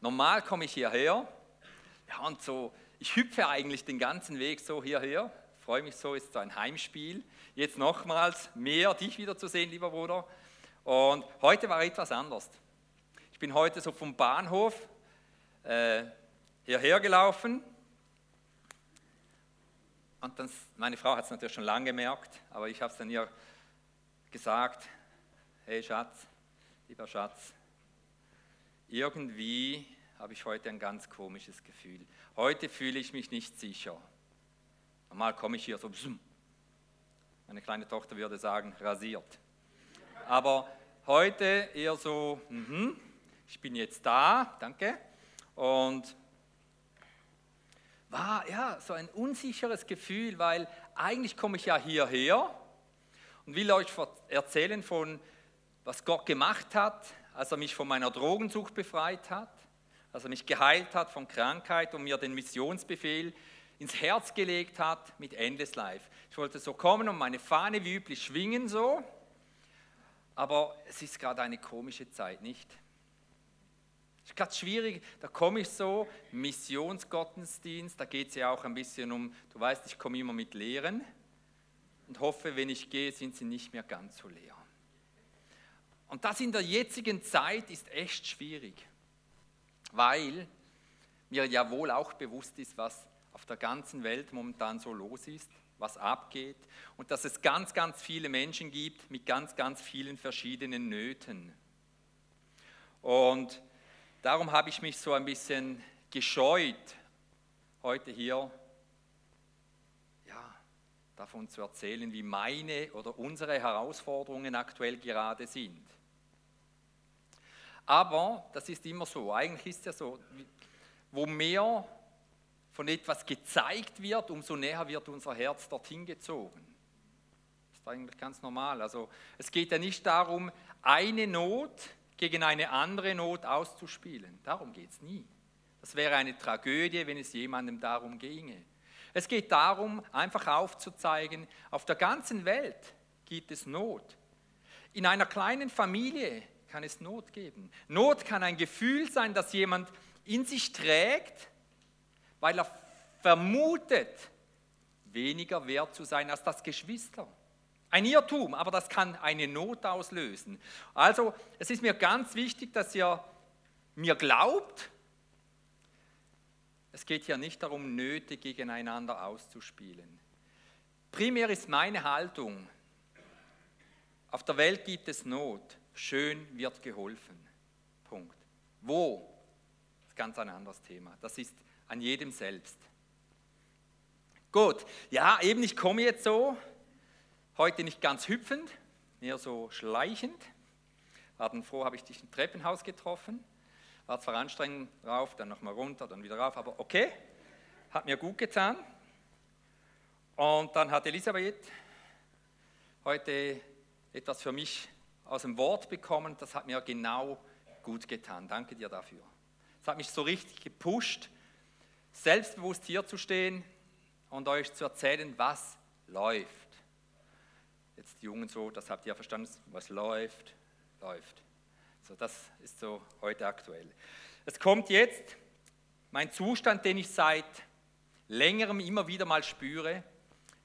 Normal komme ich hierher, ja, und so, ich hüpfe eigentlich den ganzen Weg so hierher, freue mich so, ist so ein Heimspiel. Jetzt nochmals mehr dich wiederzusehen, lieber Bruder. Und heute war etwas anders. Ich bin heute so vom Bahnhof äh, hierher gelaufen. Und dann, meine Frau hat es natürlich schon lange gemerkt, aber ich habe es dann ihr gesagt, hey Schatz, lieber Schatz, irgendwie habe ich heute ein ganz komisches Gefühl. Heute fühle ich mich nicht sicher. Normal komme ich hier so, meine kleine Tochter würde sagen, rasiert. Aber heute eher so, mh, ich bin jetzt da, danke. Und war ja so ein unsicheres Gefühl, weil eigentlich komme ich ja hierher und will euch erzählen von, was Gott gemacht hat, als er mich von meiner Drogensucht befreit hat, als er mich geheilt hat von Krankheit und mir den Missionsbefehl ins Herz gelegt hat mit Endless Life. Ich wollte so kommen und meine Fahne wie üblich schwingen so, aber es ist gerade eine komische Zeit, nicht? Es ist gerade schwierig, da komme ich so, Missionsgottesdienst, da geht es ja auch ein bisschen um, du weißt, ich komme immer mit Lehren und hoffe, wenn ich gehe, sind sie nicht mehr ganz so leer. Und das in der jetzigen Zeit ist echt schwierig, weil mir ja wohl auch bewusst ist, was auf der ganzen Welt momentan so los ist, was abgeht und dass es ganz, ganz viele Menschen gibt mit ganz, ganz vielen verschiedenen Nöten. Und darum habe ich mich so ein bisschen gescheut, heute hier ja, davon zu erzählen, wie meine oder unsere Herausforderungen aktuell gerade sind. Aber das ist immer so. Eigentlich ist es ja so, wo mehr von etwas gezeigt wird, umso näher wird unser Herz dorthin gezogen. Das ist eigentlich ganz normal. Also es geht ja nicht darum, eine Not gegen eine andere Not auszuspielen. Darum geht es nie. Das wäre eine Tragödie, wenn es jemandem darum ginge. Es geht darum, einfach aufzuzeigen, auf der ganzen Welt gibt es Not. In einer kleinen Familie kann es Not geben. Not kann ein Gefühl sein, das jemand in sich trägt, weil er vermutet, weniger wert zu sein als das Geschwister. Ein Irrtum, aber das kann eine Not auslösen. Also es ist mir ganz wichtig, dass ihr mir glaubt. Es geht hier nicht darum, Nöte gegeneinander auszuspielen. Primär ist meine Haltung, auf der Welt gibt es Not schön wird geholfen. Punkt. Wo? Das ist ganz ein anderes Thema. Das ist an jedem selbst. Gut, ja, eben, ich komme jetzt so, heute nicht ganz hüpfend, eher so schleichend. War dann froh, habe ich dich im Treppenhaus getroffen. War zwar anstrengend rauf, dann nochmal runter, dann wieder rauf, aber okay, hat mir gut getan. Und dann hat Elisabeth heute etwas für mich aus dem Wort bekommen, das hat mir genau gut getan. Danke dir dafür. Es hat mich so richtig gepusht, selbstbewusst hier zu stehen und euch zu erzählen, was läuft. Jetzt die Jungen so, das habt ihr verstanden, was läuft, läuft. So, das ist so heute aktuell. Es kommt jetzt mein Zustand, den ich seit längerem immer wieder mal spüre.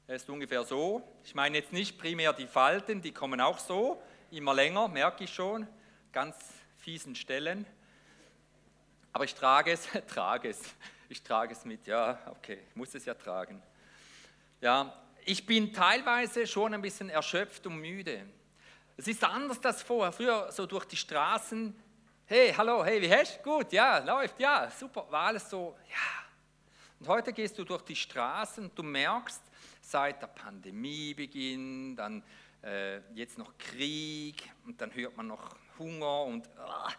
Er ist ungefähr so. Ich meine jetzt nicht primär die Falten, die kommen auch so, immer länger, merke ich schon, ganz fiesen Stellen. Aber ich trage es, trage es, ich trage es mit, ja, okay, ich muss es ja tragen. Ja, ich bin teilweise schon ein bisschen erschöpft und müde. Es ist anders als vorher. Früher so durch die Straßen, hey, hallo, hey, wie hast? Gut, ja, läuft, ja, super, war alles so, ja. Und heute gehst du durch die Straßen du merkst, seit der Pandemie beginnt, dann äh, jetzt noch Krieg und dann hört man noch Hunger und, äh,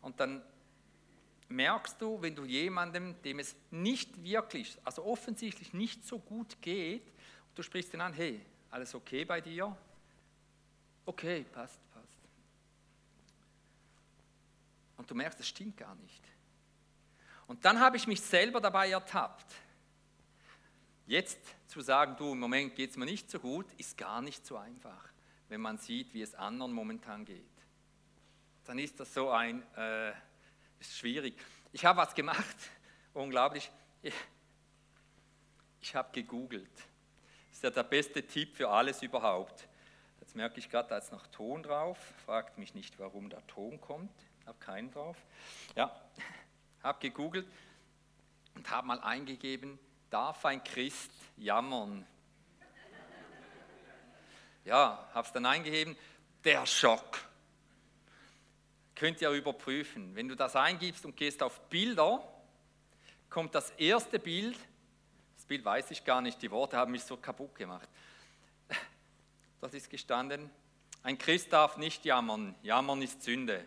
und dann merkst du, wenn du jemandem, dem es nicht wirklich, also offensichtlich nicht so gut geht, du sprichst ihn an, hey, alles okay bei dir? Okay, passt, passt. Und du merkst, es stimmt gar nicht. Und dann habe ich mich selber dabei ertappt. Jetzt zu sagen, du, im Moment geht es mir nicht so gut, ist gar nicht so einfach, wenn man sieht, wie es anderen momentan geht. Dann ist das so ein, äh, ist schwierig. Ich habe was gemacht, unglaublich. Ich, ich habe gegoogelt. Das ist ja der beste Tipp für alles überhaupt. Jetzt merke ich gerade, da ist noch Ton drauf. Fragt mich nicht, warum da Ton kommt. Ich habe keinen drauf. Ja, habe gegoogelt und habe mal eingegeben, darf ein Christ jammern? Ja, habe es dann eingegeben, der Schock. Könnt ihr überprüfen. Wenn du das eingibst und gehst auf Bilder, kommt das erste Bild, das Bild weiß ich gar nicht, die Worte haben mich so kaputt gemacht. Das ist gestanden, ein Christ darf nicht jammern, jammern ist Sünde.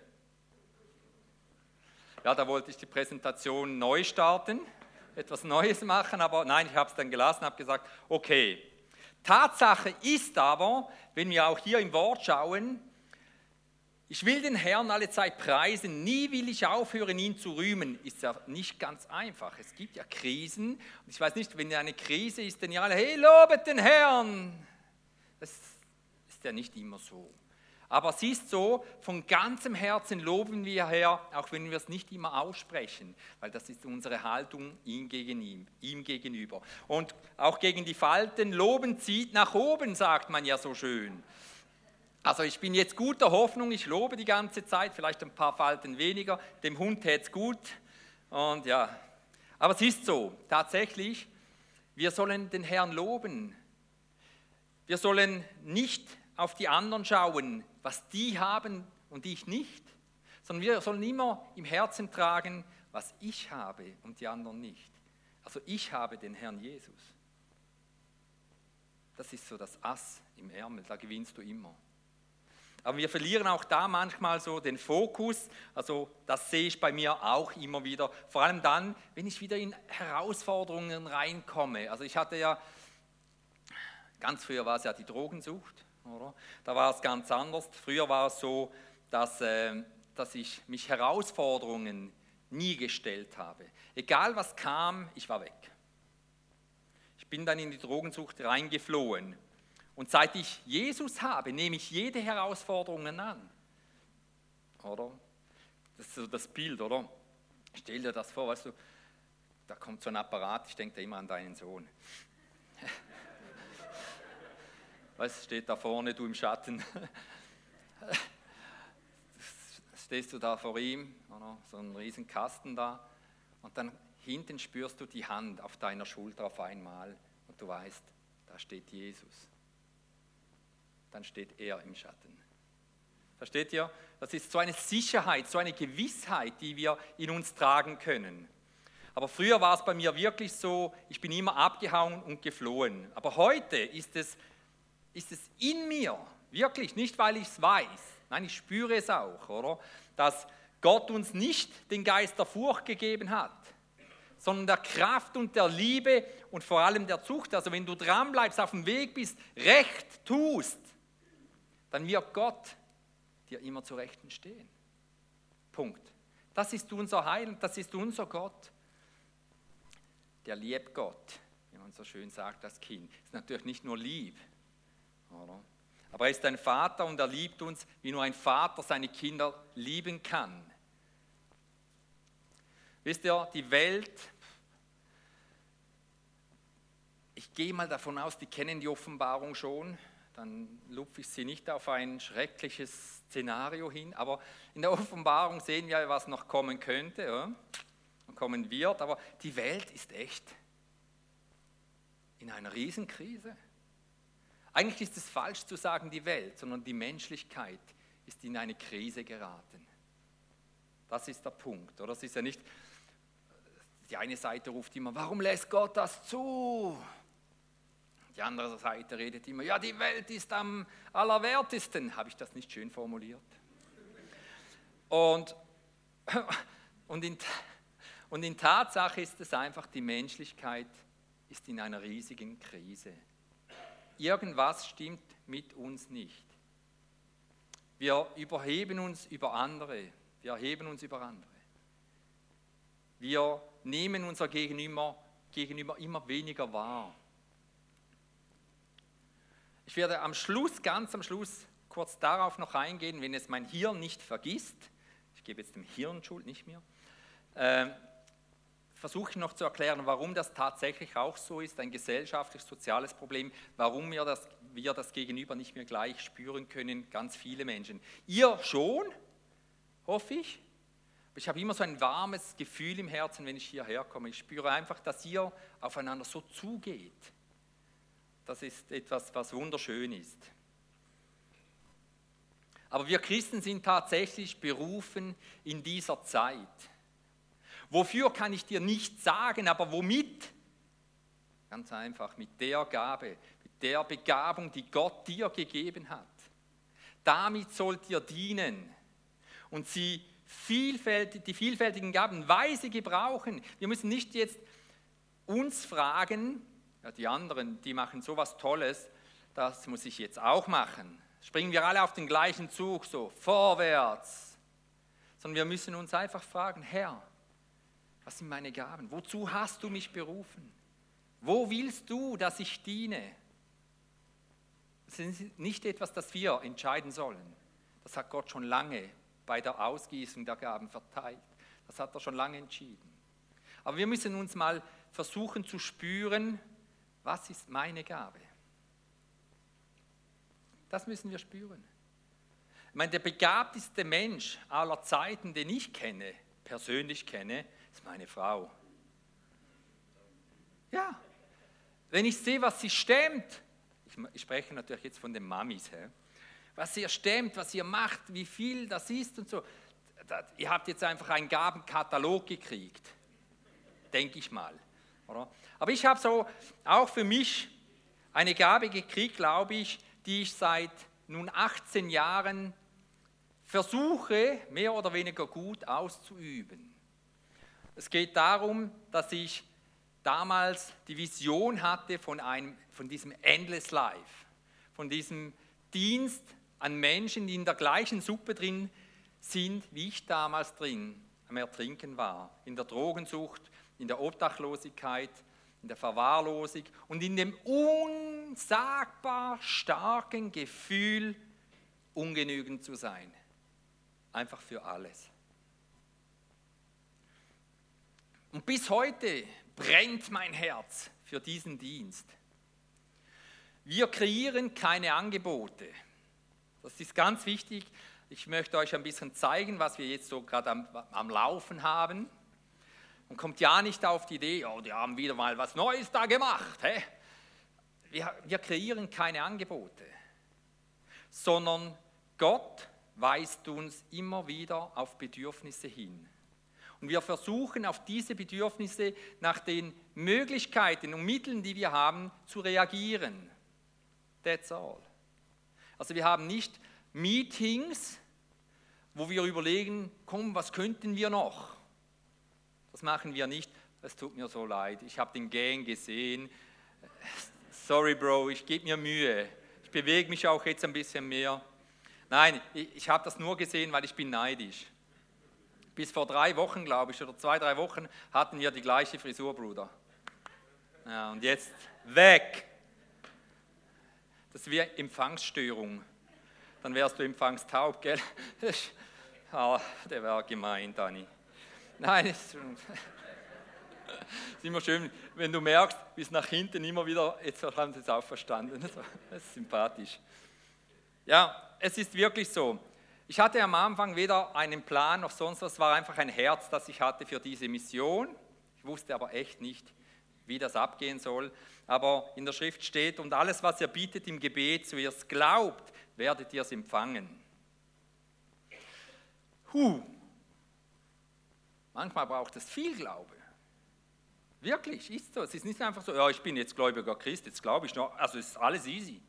Ja, da wollte ich die Präsentation neu starten, etwas Neues machen, aber nein, ich habe es dann gelassen, habe gesagt, okay. Tatsache ist aber, wenn wir auch hier im Wort schauen, ich will den Herrn alle Zeit preisen, nie will ich aufhören, ihn zu rühmen. Ist ja nicht ganz einfach. Es gibt ja Krisen. Und ich weiß nicht, wenn eine Krise ist, dann ja alle, hey, lobet den Herrn. Das ist ja nicht immer so. Aber es ist so, von ganzem Herzen loben wir Herr, auch wenn wir es nicht immer aussprechen, weil das ist unsere Haltung ihm, gegen ihm, ihm gegenüber. Und auch gegen die Falten, loben zieht nach oben, sagt man ja so schön. Also ich bin jetzt guter Hoffnung, ich lobe die ganze Zeit, vielleicht ein paar Falten weniger, dem Hund täte es gut. Und ja, aber es ist so, tatsächlich, wir sollen den Herrn loben. Wir sollen nicht auf die anderen schauen, was die haben und ich nicht, sondern wir sollen immer im Herzen tragen, was ich habe und die anderen nicht. Also ich habe den Herrn Jesus. Das ist so das Ass im Ärmel, da gewinnst du immer. Aber wir verlieren auch da manchmal so den Fokus. Also das sehe ich bei mir auch immer wieder. Vor allem dann, wenn ich wieder in Herausforderungen reinkomme. Also ich hatte ja, ganz früher war es ja die Drogensucht, oder? Da war es ganz anders. Früher war es so, dass, äh, dass ich mich Herausforderungen nie gestellt habe. Egal was kam, ich war weg. Ich bin dann in die Drogensucht reingeflohen. Und seit ich Jesus habe, nehme ich jede Herausforderung an. Oder? Das ist so das Bild, oder? Stell dir das vor, weißt du, da kommt so ein Apparat, ich denke da immer an deinen Sohn. Was steht da vorne, du im Schatten? Stehst du da vor ihm, oder? so ein riesen Kasten da, und dann hinten spürst du die Hand auf deiner Schulter auf einmal und du weißt, da steht Jesus dann steht er im Schatten. Versteht ihr? Das ist so eine Sicherheit, so eine Gewissheit, die wir in uns tragen können. Aber früher war es bei mir wirklich so, ich bin immer abgehauen und geflohen. Aber heute ist es, ist es in mir, wirklich, nicht weil ich es weiß, nein, ich spüre es auch, oder? Dass Gott uns nicht den Geist der Furcht gegeben hat, sondern der Kraft und der Liebe und vor allem der Zucht. Also wenn du dranbleibst, auf dem Weg bist, recht tust, dann wird Gott dir immer zur Rechten stehen. Punkt. Das ist unser Heil, das ist unser Gott. Der liebt Gott, wie man so schön sagt, das Kind. Ist natürlich nicht nur lieb, oder? aber er ist ein Vater und er liebt uns, wie nur ein Vater seine Kinder lieben kann. Wisst ihr, die Welt, ich gehe mal davon aus, die kennen die Offenbarung schon dann lupfe ich sie nicht auf ein schreckliches Szenario hin. Aber in der Offenbarung sehen wir, was noch kommen könnte ja, und kommen wird. Aber die Welt ist echt in einer Riesenkrise. Eigentlich ist es falsch zu sagen die Welt, sondern die Menschlichkeit ist in eine Krise geraten. Das ist der Punkt. Oder es ist ja nicht, die eine Seite ruft immer, warum lässt Gott das zu? Die andere Seite redet immer, ja, die Welt ist am allerwertesten. Habe ich das nicht schön formuliert? Und, und, in, und in Tatsache ist es einfach, die Menschlichkeit ist in einer riesigen Krise. Irgendwas stimmt mit uns nicht. Wir überheben uns über andere. Wir erheben uns über andere. Wir nehmen unser Gegenüber, Gegenüber immer weniger wahr. Ich werde am Schluss, ganz am Schluss, kurz darauf noch eingehen, wenn es mein Hirn nicht vergisst. Ich gebe jetzt dem Hirn Schuld, nicht mehr. äh, versuche ich noch zu erklären, warum das tatsächlich auch so ist, ein gesellschaftlich-soziales Problem, warum wir das, wir das Gegenüber nicht mehr gleich spüren können, ganz viele Menschen. Ihr schon, hoffe ich. Aber ich habe immer so ein warmes Gefühl im Herzen, wenn ich hierher komme. Ich spüre einfach, dass ihr aufeinander so zugeht. Das ist etwas, was wunderschön ist. Aber wir Christen sind tatsächlich berufen in dieser Zeit. Wofür kann ich dir nicht sagen, aber womit? Ganz einfach, mit der Gabe, mit der Begabung, die Gott dir gegeben hat. Damit sollt ihr dienen und sie vielfältig, die vielfältigen Gaben weise gebrauchen. Wir müssen nicht jetzt uns fragen, ja, die anderen, die machen so was Tolles, das muss ich jetzt auch machen. Springen wir alle auf den gleichen Zug, so vorwärts. Sondern wir müssen uns einfach fragen, Herr, was sind meine Gaben? Wozu hast du mich berufen? Wo willst du, dass ich diene? Das ist nicht etwas, das wir entscheiden sollen. Das hat Gott schon lange bei der Ausgießung der Gaben verteilt. Das hat er schon lange entschieden. Aber wir müssen uns mal versuchen zu spüren, was ist meine Gabe? Das müssen wir spüren. Ich meine, der begabteste Mensch aller Zeiten, den ich kenne, persönlich kenne, ist meine Frau. Ja, wenn ich sehe, was sie stemmt, ich, spreche natürlich jetzt von den Mamis, he, was ihr stemmt, was ihr macht, wie viel das ist und so. Das, ihr habt jetzt einfach einen Gabenkatalog gekriegt, denke ich mal. Oder? Aber ich habe so auch für mich eine Gabe gekriegt, glaube ich, die ich seit nun 18 Jahren versuche, mehr oder weniger gut auszuüben. Es geht darum, dass ich damals die Vision hatte von, einem, von diesem Endless Life, von diesem Dienst an Menschen, die in der gleichen Suppe drin sind, wie ich damals drin am Ertrinken war, in der Drogensucht, in der Obdachlosigkeit, in der Verwahrlosung und in dem unsagbar starken Gefühl, ungenügend zu sein. Einfach für alles. Und bis heute brennt mein Herz für diesen Dienst. Wir kreieren keine Angebote. Das ist ganz wichtig. Ich möchte euch ein bisschen zeigen, was wir jetzt so gerade am, am Laufen haben. Und kommt ja nicht auf die Idee, oh, die haben wieder mal was Neues da gemacht. Hä? Wir, wir kreieren keine Angebote, sondern Gott weist uns immer wieder auf Bedürfnisse hin. Und wir versuchen auf diese Bedürfnisse nach den Möglichkeiten und Mitteln, die wir haben, zu reagieren. That's all. Also wir haben nicht Meetings, wo wir überlegen, komm, was könnten wir noch? Das machen wir nicht. Es tut mir so leid. Ich habe den Gang gesehen. Sorry, Bro, ich gebe mir Mühe. Ich bewege mich auch jetzt ein bisschen mehr. Nein, ich, ich habe das nur gesehen, weil ich bin neidisch. Bis vor drei Wochen, glaube ich, oder zwei, drei Wochen hatten wir die gleiche Frisur, Bruder. Ja, und jetzt weg. Das ist wie Empfangsstörung. Dann wärst du empfangstaub, gell? Ah, der war gemein, Dani. Nein, es ist immer schön, wenn du merkst, bis nach hinten immer wieder, jetzt haben sie es auch verstanden. Das ist sympathisch. Ja, es ist wirklich so. Ich hatte am Anfang weder einen Plan noch sonst was, es war einfach ein Herz, das ich hatte für diese Mission. Ich wusste aber echt nicht, wie das abgehen soll. Aber in der Schrift steht, und alles, was ihr bietet im Gebet, so ihr es glaubt, werdet ihr es empfangen. Huh. Manchmal braucht es viel Glaube. Wirklich, ist so. Es ist nicht einfach so, ja, ich bin jetzt gläubiger Christ, jetzt glaube ich noch. Also ist alles easy.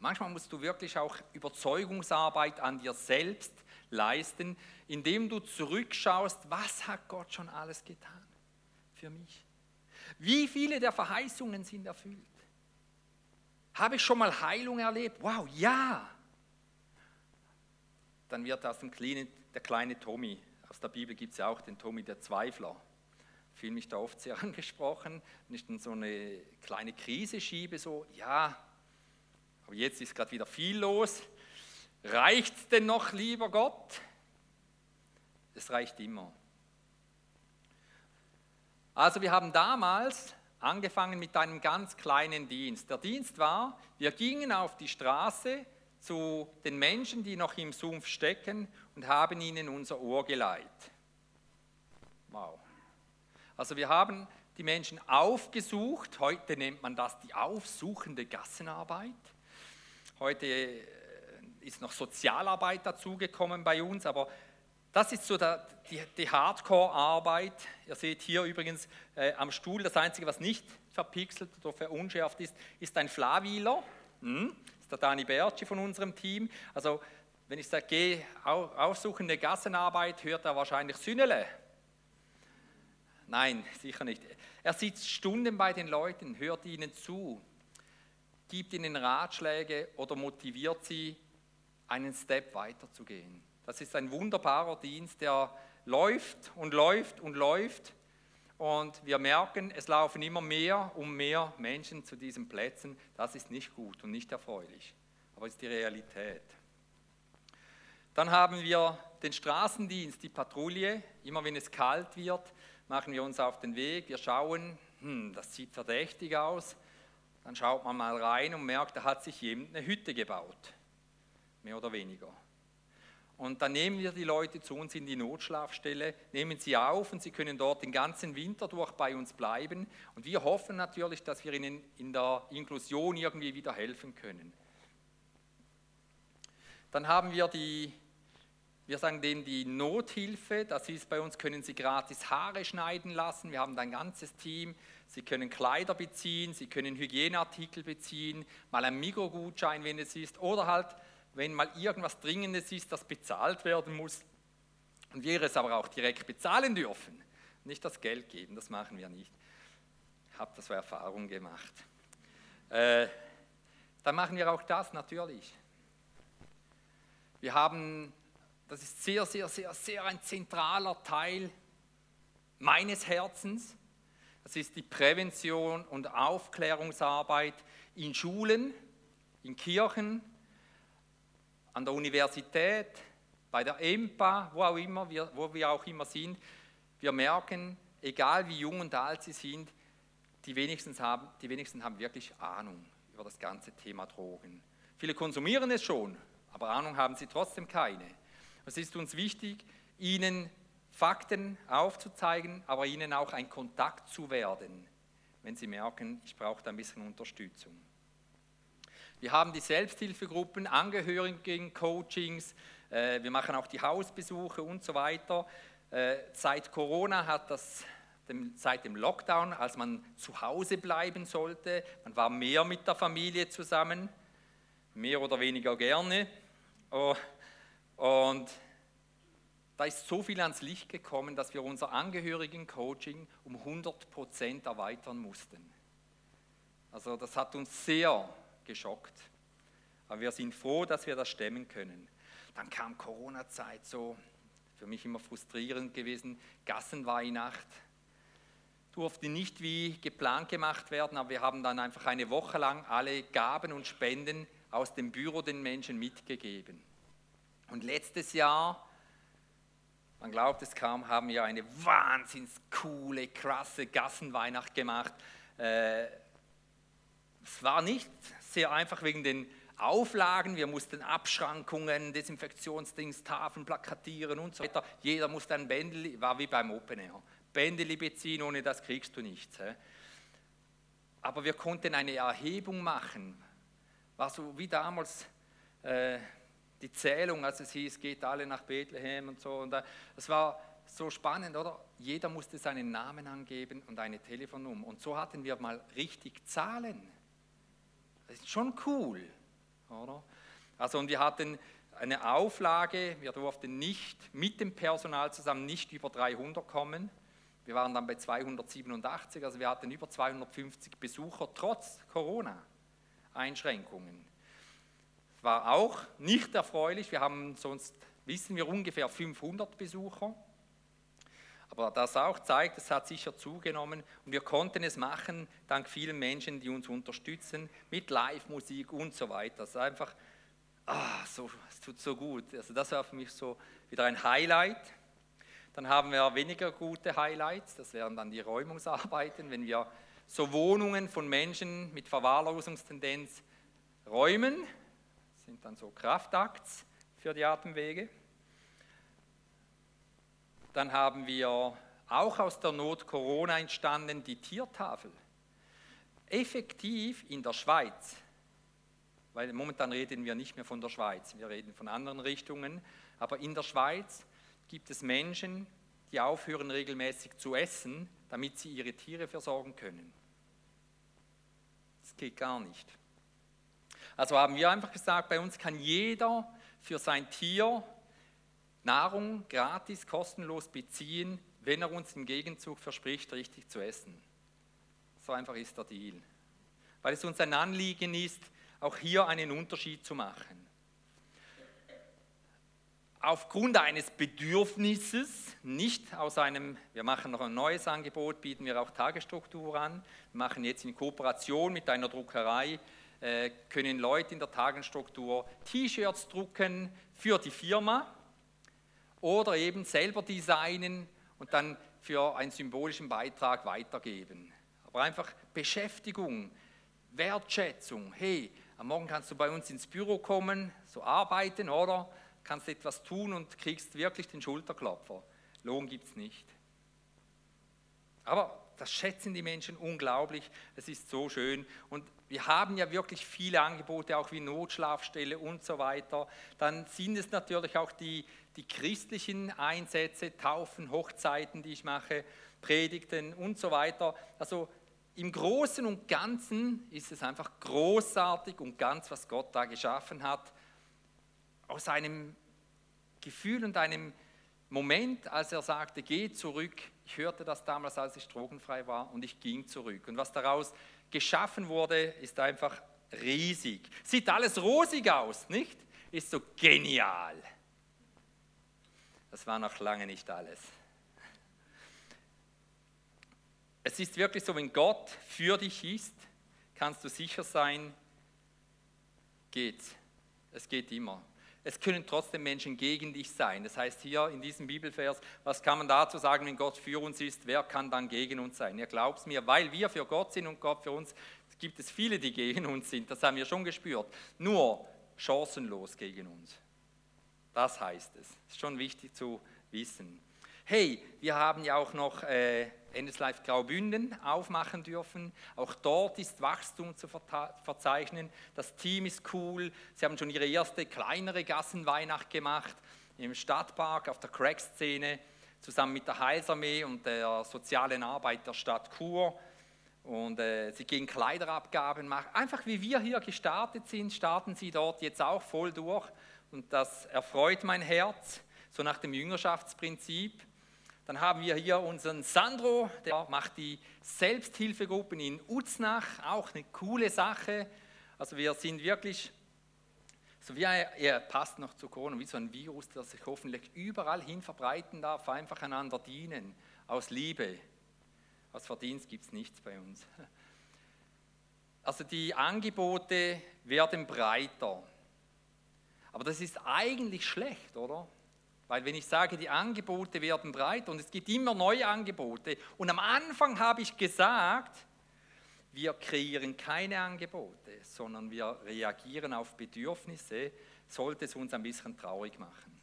Manchmal musst du wirklich auch Überzeugungsarbeit an dir selbst leisten, indem du zurückschaust, was hat Gott schon alles getan für mich? Wie viele der Verheißungen sind erfüllt? Habe ich schon mal Heilung erlebt? Wow, ja. Dann wird aus dem kleinen, der kleine Tommy, aus der Bibel gibt es ja auch den Tommy der Zweifler, fühle mich da oft sehr angesprochen, wenn ich dann so eine kleine Krise schiebe, so, ja, aber jetzt ist gerade wieder viel los. Reicht es denn noch, lieber Gott? Es reicht immer. Also wir haben damals angefangen mit einem ganz kleinen Dienst. Der Dienst war, wir gingen auf die Straße zu den Menschen, die noch im Sumpf stecken und haben ihnen unser Ohr geleiht. Wow. Also wir haben die Menschen aufgesucht, heute nennt man das die aufsuchende Gassenarbeit. Heute äh, ist noch Sozialarbeit dazugekommen bei uns, aber das ist so der, die, die Hardcore-Arbeit. Ihr seht hier übrigens äh, am Stuhl, das Einzige, was nicht verpixelt oder verunschärft ist, ist ein Flawiler. Hm? Das ist der Dani Berci von unserem Team. Also, wenn ich sage, geh aufsuchende Gassenarbeit, hört er wahrscheinlich Sünnele. Nein, sicher nicht. Er sitzt Stunden bei den Leuten, hört ihnen zu, gibt ihnen Ratschläge oder motiviert sie, einen Step weiterzugehen. Das ist ein wunderbarer Dienst, der läuft und läuft und läuft. Und wir merken, es laufen immer mehr und mehr Menschen zu diesen Plätzen. Das ist nicht gut und nicht erfreulich, aber es ist die Realität. Dann haben wir den Straßendienst, die Patrouille. Immer wenn es kalt wird, machen wir uns auf den Weg. Wir schauen, hm, das sieht verdächtig aus. Dann schaut man mal rein und merkt, da hat sich jemand eine Hütte gebaut. Mehr oder weniger. Und dann nehmen wir die Leute zu uns in die Notschlafstelle, nehmen sie auf und sie können dort den ganzen Winter durch bei uns bleiben. Und wir hoffen natürlich, dass wir ihnen in der Inklusion irgendwie wieder helfen können. Dann haben wir die, wir sagen dem die Nothilfe. Das ist bei uns, können Sie gratis Haare schneiden lassen. Wir haben ein ganzes Team. Sie können Kleider beziehen, Sie können Hygieneartikel beziehen, mal einen Mikrogutschein, wenn es ist, oder halt wenn mal irgendwas Dringendes ist, das bezahlt werden muss und wir es aber auch direkt bezahlen dürfen, nicht das Geld geben, das machen wir nicht. Ich habe das so Erfahrung gemacht. Äh, dann machen wir auch das natürlich. Wir haben, das ist sehr, sehr, sehr, sehr ein zentraler Teil meines Herzens. Das ist die Prävention und Aufklärungsarbeit in Schulen, in Kirchen, an der Universität, bei der EMPA, wo, auch immer, wir, wo wir auch immer sind, wir merken, egal wie jung und alt sie sind, die wenigsten, haben, die wenigsten haben wirklich Ahnung über das ganze Thema Drogen. Viele konsumieren es schon, aber Ahnung haben sie trotzdem keine. Es ist uns wichtig, ihnen Fakten aufzuzeigen, aber ihnen auch ein Kontakt zu werden, wenn sie merken, ich brauche ein bisschen Unterstützung. Wir haben die Selbsthilfegruppen, Angehörigen, Coachings, äh, wir machen auch die Hausbesuche und so weiter. Äh, seit Corona hat das, seit dem Lockdown, als man zu Hause bleiben sollte, man war mehr mit der Familie zusammen, mehr oder weniger gerne. Oh, und da ist so viel ans Licht gekommen, dass wir unser Angehörigen-Coaching um 100 Prozent erweitern mussten. Also das hat uns sehr geschockt. Aber wir sind froh, dass wir das stemmen können. Dann kam Corona-Zeit, so für mich immer frustrierend gewesen. Gassenweihnacht durfte nicht wie geplant gemacht werden, aber wir haben dann einfach eine Woche lang alle Gaben und Spenden aus dem Büro den Menschen mitgegeben. Und letztes Jahr, man glaubt es kaum, haben wir eine wahnsinnig coole, krasse Gassenweihnacht gemacht. Äh, es war nicht sehr einfach wegen den Auflagen. Wir mussten Abschrankungen, Desinfektionsdings, Tafeln plakatieren und so weiter. Jeder musste ein Bändeli, war wie beim Open Air. Bändeli beziehen, ohne das kriegst du nichts. Aber wir konnten eine Erhebung machen. War so wie damals äh, die Zählung, als es hieß, geht alle nach Bethlehem und so. Und es war so spannend, oder? Jeder musste seinen Namen angeben und eine Telefonnummer. Und so hatten wir mal richtig Zahlen. Das ist schon cool, oder? Also und wir hatten eine Auflage, wir durften nicht mit dem Personal zusammen nicht über 300 kommen. Wir waren dann bei 287, also wir hatten über 250 Besucher trotz Corona-Einschränkungen. War auch nicht erfreulich, wir haben sonst, wissen wir, ungefähr 500 Besucher. Aber das auch zeigt, es hat sicher zugenommen und wir konnten es machen dank vielen Menschen, die uns unterstützen mit Live-Musik und so weiter. Es ist einfach, ah, so, es tut so gut. Also das war für mich so wieder ein Highlight. Dann haben wir weniger gute Highlights, das wären dann die Räumungsarbeiten, wenn wir so Wohnungen von Menschen mit Verwahrlosungstendenz räumen, sind dann so Kraftakts für die Atemwege. Dann haben wir auch aus der Not Corona entstanden die Tiertafel. Effektiv in der Schweiz, weil momentan reden wir nicht mehr von der Schweiz, wir reden von anderen Richtungen, aber in der Schweiz gibt es Menschen, die aufhören regelmäßig zu essen, damit sie ihre Tiere versorgen können. Das geht gar nicht. Also haben wir einfach gesagt, bei uns kann jeder für sein Tier Nahrung gratis, kostenlos beziehen, wenn er uns im Gegenzug verspricht, richtig zu essen. So einfach ist der Deal. Weil es uns ein Anliegen ist, auch hier einen Unterschied zu machen. Aufgrund eines Bedürfnisses, nicht aus einem, wir machen noch ein neues Angebot, bieten wir auch Tagesstruktur an, machen jetzt in Kooperation mit einer Druckerei, können Leute in der Tagesstruktur T-Shirts drucken für die Firma oder eben selber designen und dann für einen symbolischen Beitrag weitergeben. Aber einfach Beschäftigung, Wertschätzung. Hey, am Morgen kannst du bei uns ins Büro kommen, so arbeiten, oder? Kannst etwas tun und kriegst wirklich den Schulterklopfer. Lohn gibt es nicht. Aber das schätzen die Menschen unglaublich. Es ist so schön. Und wir haben ja wirklich viele Angebote, auch wie Notschlafstelle und so weiter. Dann sind es natürlich auch die, die christlichen Einsätze, Taufen, Hochzeiten, die ich mache, Predigten und so weiter. Also im Großen und Ganzen ist es einfach großartig und ganz, was Gott da geschaffen hat. Aus einem Gefühl und einem Moment, als er sagte, geh zurück. Ich hörte das damals, als ich drogenfrei war und ich ging zurück. Und was daraus geschaffen wurde, ist einfach riesig. Sieht alles rosig aus, nicht? Ist so genial. Das war noch lange nicht alles. Es ist wirklich so, wenn Gott für dich ist, kannst du sicher sein, geht's. Es geht immer. Es können trotzdem Menschen gegen dich sein. Das heißt hier in diesem Bibelvers, was kann man dazu sagen, wenn Gott für uns ist, wer kann dann gegen uns sein? Ihr glaubt mir, weil wir für Gott sind und Gott für uns, gibt es viele, die gegen uns sind. Das haben wir schon gespürt. Nur chancenlos gegen uns. Das heißt es. Ist schon wichtig zu wissen. Hey, wir haben ja auch noch äh, Endeslife Graubünden aufmachen dürfen. Auch dort ist Wachstum zu verzeichnen. Das Team ist cool. Sie haben schon ihre erste kleinere Gassenweihnacht gemacht im Stadtpark auf der Crack-Szene zusammen mit der Heilsarmee und der sozialen Arbeit der Stadt Chur. Und äh, sie gehen Kleiderabgaben machen. Einfach wie wir hier gestartet sind, starten sie dort jetzt auch voll durch. Und das erfreut mein Herz, so nach dem Jüngerschaftsprinzip. Dann haben wir hier unseren Sandro, der macht die Selbsthilfegruppen in Uznach, auch eine coole Sache. Also wir sind wirklich, so wie er, passt noch zu Corona, wie so ein Virus, das sich hoffentlich überall hin verbreiten darf, einfach einander dienen, aus Liebe. Aus Verdienst gibt es nichts bei uns. Also die Angebote werden breiter. Aber das ist eigentlich schlecht, oder? Weil wenn ich sage, die Angebote werden breit und es gibt immer neue Angebote und am Anfang habe ich gesagt, wir kreieren keine Angebote, sondern wir reagieren auf Bedürfnisse, sollte es uns ein bisschen traurig machen.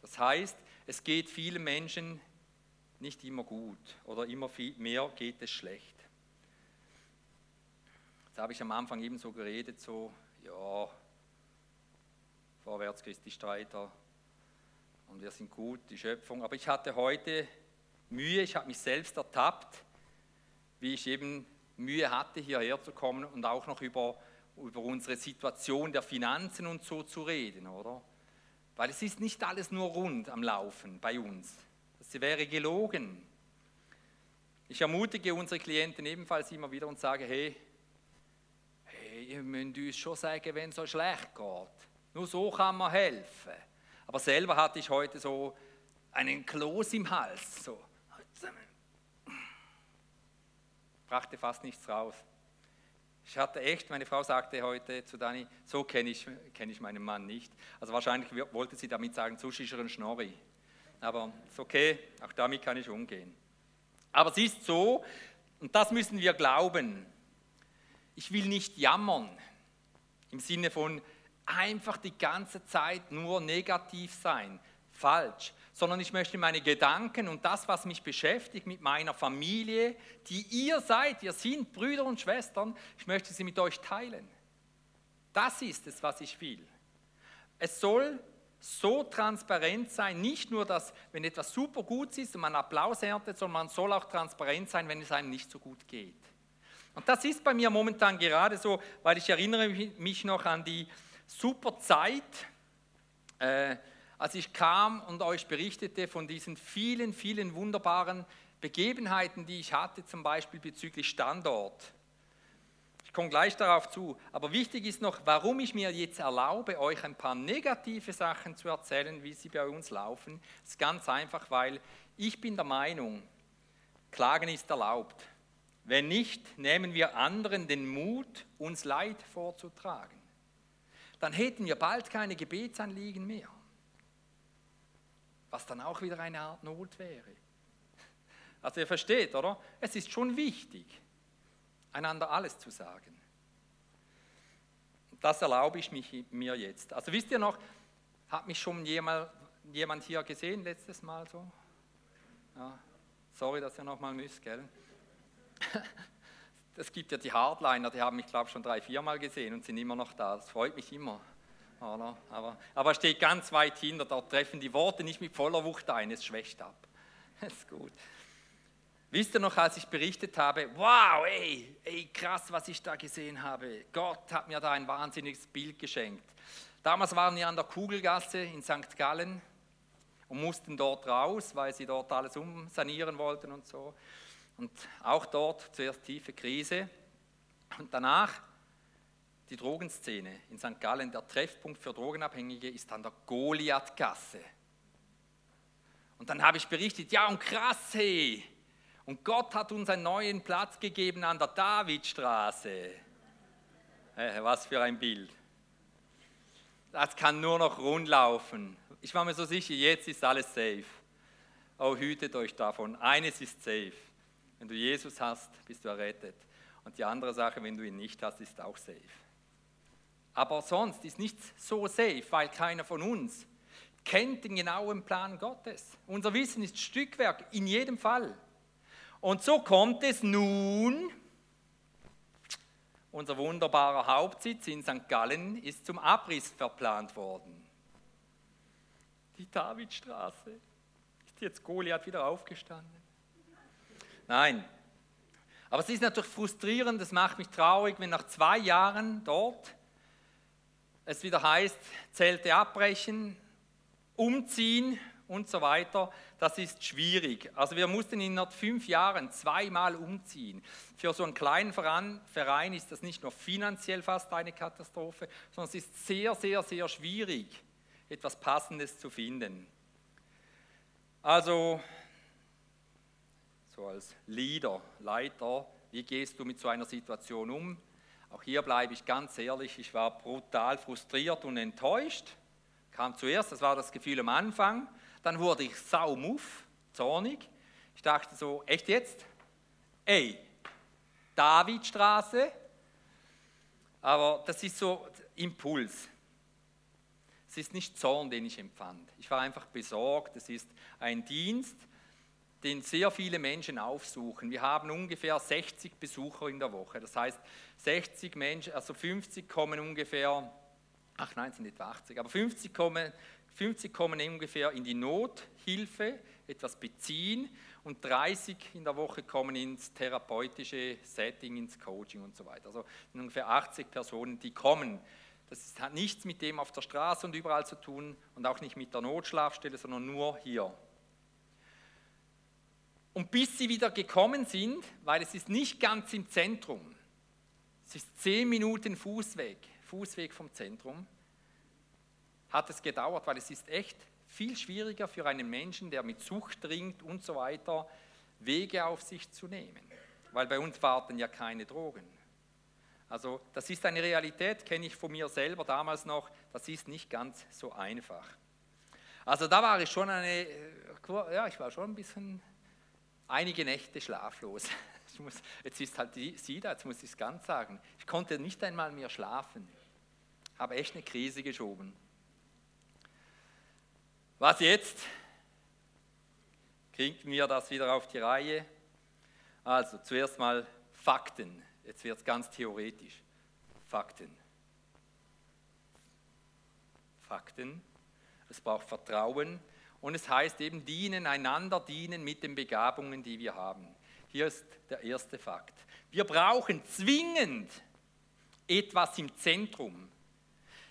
Das heißt, es geht vielen Menschen nicht immer gut oder immer viel mehr geht es schlecht. Jetzt habe ich am Anfang eben so geredet, so, ja, vorwärts Christi Streiter, und wir sind gut, die Schöpfung. Aber ich hatte heute Mühe, ich habe mich selbst ertappt, wie ich eben Mühe hatte, hierher zu kommen und auch noch über, über unsere Situation der Finanzen und so zu reden, oder? Weil es ist nicht alles nur rund am Laufen bei uns. Das wäre gelogen. Ich ermutige unsere Klienten ebenfalls immer wieder und sage, hey, hey ihr müsst uns schon sagen, wenn es so schlecht geht. Nur so kann man helfen. Aber selber hatte ich heute so einen Kloß im Hals. So. Brachte fast nichts raus. Ich hatte echt, meine Frau sagte heute zu Dani, so kenne ich, kenn ich meinen Mann nicht. Also wahrscheinlich wollte sie damit sagen, er ein Schnorri. Aber ist okay, auch damit kann ich umgehen. Aber es ist so, und das müssen wir glauben, ich will nicht jammern im Sinne von einfach die ganze Zeit nur negativ sein, falsch, sondern ich möchte meine Gedanken und das, was mich beschäftigt mit meiner Familie, die ihr seid, ihr sind Brüder und Schwestern, ich möchte sie mit euch teilen. Das ist es, was ich will. Es soll so transparent sein, nicht nur, dass wenn etwas super gut ist und man Applaus erntet, sondern man soll auch transparent sein, wenn es einem nicht so gut geht. Und das ist bei mir momentan gerade so, weil ich erinnere mich noch an die super Zeit, äh, als ich kam und euch berichtete von diesen vielen, vielen wunderbaren Begebenheiten, die ich hatte, zum Beispiel bezüglich Standort. Ich komme gleich darauf zu. Aber wichtig ist noch, warum ich mir jetzt erlaube, euch ein paar negative Sachen zu erzählen, wie sie bei uns laufen. Das ist ganz einfach, weil ich bin der Meinung, Klagen ist erlaubt. Wenn nicht, nehmen wir anderen den Mut, uns Leid vorzutragen. Dann hätten wir bald keine Gebetsanliegen mehr. Was dann auch wieder eine Art Not wäre. Also ihr versteht, oder? Es ist schon wichtig, einander alles zu sagen. Das erlaube ich mich, mir jetzt. Also wisst ihr noch, hat mich schon jemand, hier gesehen letztes Mal so? Ja, sorry, dass ihr nochmal müsst, gell? Es gibt ja die Hardliner, die haben mich, glaube ich, schon drei, vier Mal gesehen und sind immer noch da. Das freut mich immer. Aber, aber steht ganz weit hinter, dort treffen die Worte nicht mit voller Wucht ein, es schwächt ab. Das ist gut. Wisst ihr noch, als ich berichtet habe, wow, ey, ey, krass, was ich da gesehen habe. Gott hat mir da ein wahnsinniges Bild geschenkt. Damals waren wir an der Kugelgasse in St. Gallen und mussten dort raus, weil sie dort alles umsanieren wollten und so. Und auch dort zuerst tiefe Krise. Und danach die Drogenszene in St. Gallen. Der Treffpunkt für Drogenabhängige ist an der Goliathgasse. Und dann habe ich berichtet, ja und krass, hey, und Gott hat uns einen neuen Platz gegeben an der Davidstraße. Was für ein Bild. Das kann nur noch rundlaufen. Ich war mir so sicher, jetzt ist alles safe. Oh, hütet euch davon. Eines ist safe. Wenn du Jesus hast, bist du errettet. Und die andere Sache, wenn du ihn nicht hast, ist auch safe. Aber sonst ist nichts so safe, weil keiner von uns kennt den genauen Plan Gottes. Unser Wissen ist Stückwerk in jedem Fall. Und so kommt es nun, unser wunderbarer Hauptsitz in St. Gallen ist zum Abriss verplant worden. Die Davidstraße. Ist jetzt Goliath wieder aufgestanden? Nein. Aber es ist natürlich frustrierend, es macht mich traurig, wenn nach zwei Jahren dort es wieder heißt, Zelte abbrechen, umziehen und so weiter, das ist schwierig. Also wir mussten in fünf Jahren zweimal umziehen. Für so einen kleinen Verein ist das nicht nur finanziell fast eine Katastrophe, sondern es ist sehr, sehr, sehr schwierig, etwas Passendes zu finden. Also, so als Leader, Leiter, wie gehst du mit so einer Situation um? Auch hier bleibe ich ganz ehrlich, ich war brutal frustriert und enttäuscht. Kam zuerst, das war das Gefühl am Anfang, dann wurde ich saumuff, zornig. Ich dachte so, echt jetzt? Ey, Davidstraße. Aber das ist so Impuls. Es ist nicht Zorn, den ich empfand. Ich war einfach besorgt. Es ist ein Dienst, den sehr viele Menschen aufsuchen. Wir haben ungefähr 60 Besucher in der Woche. Das heißt, 60 Menschen, also 50 kommen ungefähr, ach nein, sind etwa 80, aber 50 kommen 50 kommen ungefähr in die Nothilfe, etwas beziehen und 30 in der Woche kommen ins therapeutische Setting, ins Coaching und so weiter. Also ungefähr 80 Personen, die kommen. Das hat nichts mit dem auf der Straße und überall zu tun und auch nicht mit der Notschlafstelle, sondern nur hier. Und bis sie wieder gekommen sind, weil es ist nicht ganz im Zentrum, es ist zehn Minuten Fußweg, Fußweg vom Zentrum, hat es gedauert, weil es ist echt viel schwieriger für einen Menschen, der mit Sucht dringt und so weiter, Wege auf sich zu nehmen. Weil bei uns warten ja keine Drogen. Also das ist eine Realität, kenne ich von mir selber damals noch, das ist nicht ganz so einfach. Also da war ich schon eine, ja, ich war schon ein bisschen einige Nächte schlaflos. Muss, jetzt ist halt die, sie da, jetzt muss ich es ganz sagen. Ich konnte nicht einmal mehr schlafen. Habe echt eine Krise geschoben. Was jetzt? Kriegen wir das wieder auf die Reihe? Also zuerst mal Fakten. Jetzt wird es ganz theoretisch. Fakten. Fakten. Es braucht Vertrauen und es heißt eben dienen, einander dienen mit den Begabungen, die wir haben. Hier ist der erste Fakt. Wir brauchen zwingend etwas im Zentrum.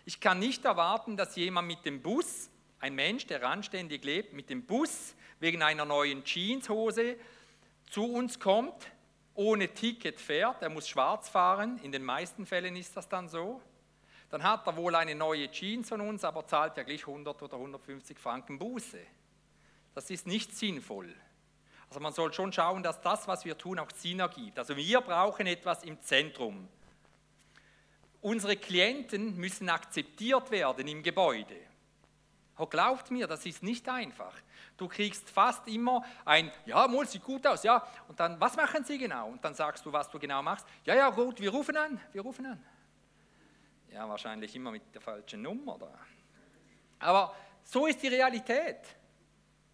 Ich kann nicht erwarten, dass jemand mit dem Bus, ein Mensch, der anständig lebt, mit dem Bus wegen einer neuen Jeanshose zu uns kommt, ohne Ticket fährt. Er muss schwarz fahren. In den meisten Fällen ist das dann so. Dann hat er wohl eine neue Jeans von uns, aber zahlt ja gleich 100 oder 150 Franken Buße. Das ist nicht sinnvoll. Also man soll schon schauen, dass das, was wir tun, auch Sinn ergibt. Also wir brauchen etwas im Zentrum. Unsere Klienten müssen akzeptiert werden im Gebäude. Oh, glaubt mir, das ist nicht einfach. Du kriegst fast immer ein, ja, Mol sieht gut aus, ja. Und dann, was machen Sie genau? Und dann sagst du, was du genau machst. Ja, ja, gut, wir rufen an, wir rufen an. Ja, wahrscheinlich immer mit der falschen Nummer da. Aber so ist die Realität.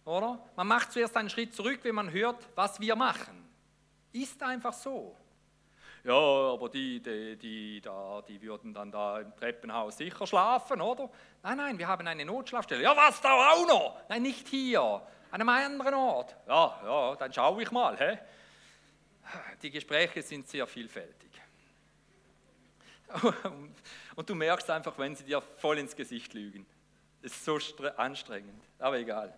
Oder? Man macht zuerst einen Schritt zurück, wenn man hört, was wir machen. Ist einfach so. Ja, aber die, die, die, da, die würden dann da im Treppenhaus sicher schlafen, oder? Nein, nein, wir haben eine Notschlafstelle. Ja, was da auch noch? Nein, nicht hier, an einem anderen Ort. Ja, ja, dann schaue ich mal. Hä? Die Gespräche sind sehr vielfältig. Und du merkst einfach, wenn sie dir voll ins Gesicht lügen. Das ist so anstrengend, aber egal.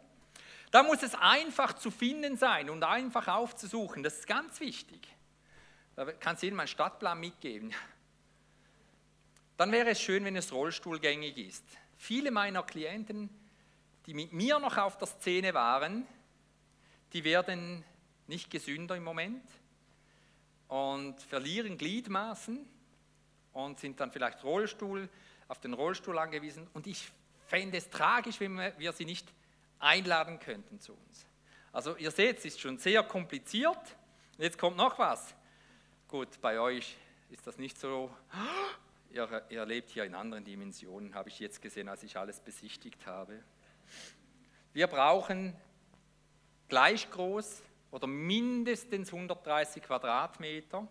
Da muss es einfach zu finden sein und einfach aufzusuchen. Das ist ganz wichtig. Da kannst du jedem einen Stadtplan mitgeben. Dann wäre es schön, wenn es rollstuhlgängig ist. Viele meiner Klienten, die mit mir noch auf der Szene waren, die werden nicht gesünder im Moment und verlieren Gliedmaßen und sind dann vielleicht Rollstuhl, auf den Rollstuhl angewiesen. Und ich fände es tragisch, wenn wir sie nicht einladen könnten zu uns. Also ihr seht, es ist schon sehr kompliziert. Jetzt kommt noch was. Gut, bei euch ist das nicht so. Ihr, ihr lebt hier in anderen Dimensionen, habe ich jetzt gesehen, als ich alles besichtigt habe. Wir brauchen gleich groß oder mindestens 130 Quadratmeter,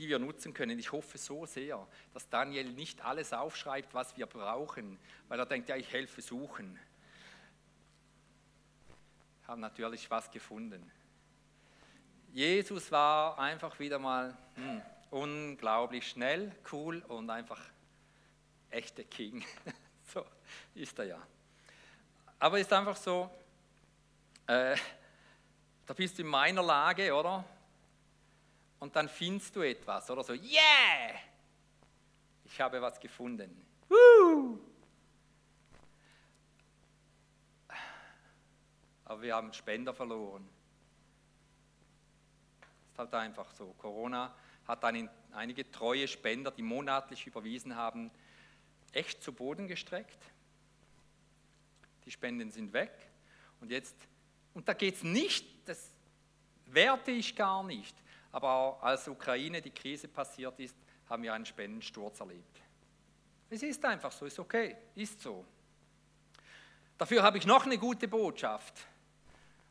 die wir nutzen können. Ich hoffe so sehr, dass Daniel nicht alles aufschreibt, was wir brauchen, weil er denkt, ja, ich helfe suchen haben natürlich was gefunden. Jesus war einfach wieder mal hm, unglaublich schnell, cool und einfach echter King. so ist er ja. Aber ist einfach so, äh, da bist du in meiner Lage, oder? Und dann findest du etwas, oder so, yeah! Ich habe was gefunden. Woo! aber wir haben Spender verloren. Das ist halt einfach so. Corona hat einen, einige treue Spender, die monatlich überwiesen haben, echt zu Boden gestreckt. Die Spenden sind weg. Und jetzt, und da geht es nicht, das werte ich gar nicht, aber als Ukraine die Krise passiert ist, haben wir einen Spendensturz erlebt. Es ist einfach so, ist okay, ist so. Dafür habe ich noch eine gute Botschaft.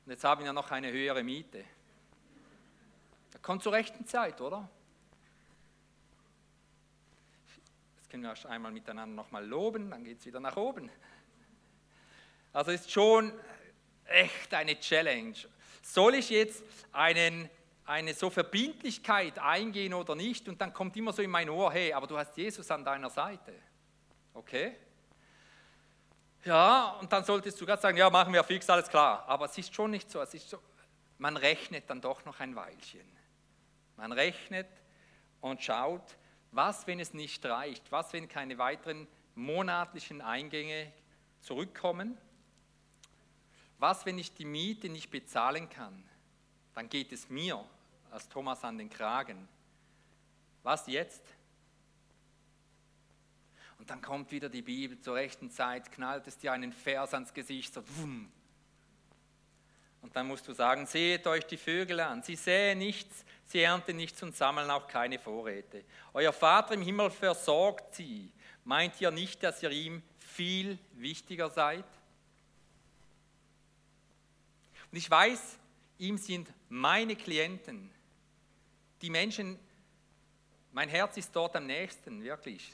Und jetzt haben wir noch eine höhere Miete. Das kommt zur rechten Zeit, oder? Jetzt können wir einmal miteinander nochmal loben, dann geht es wieder nach oben. Also ist schon echt eine Challenge. Soll ich jetzt einen, eine so Verbindlichkeit eingehen oder nicht? Und dann kommt immer so in mein Ohr, hey, aber du hast Jesus an deiner Seite. Okay? Ja, und dann solltest du gerade sagen, ja, machen wir fix, alles klar. Aber es ist schon nicht so. Es ist so, man rechnet dann doch noch ein Weilchen. Man rechnet und schaut, was, wenn es nicht reicht, was, wenn keine weiteren monatlichen Eingänge zurückkommen, was, wenn ich die Miete nicht bezahlen kann, dann geht es mir als Thomas an den Kragen. Was jetzt? Und dann kommt wieder die Bibel zur rechten Zeit, knallt es dir einen Vers ans Gesicht, so wumm. Und dann musst du sagen, seht euch die Vögel an, sie säen nichts, sie ernten nichts und sammeln auch keine Vorräte. Euer Vater im Himmel versorgt sie. Meint ihr nicht, dass ihr ihm viel wichtiger seid? Und ich weiß, ihm sind meine Klienten, die Menschen, mein Herz ist dort am nächsten, wirklich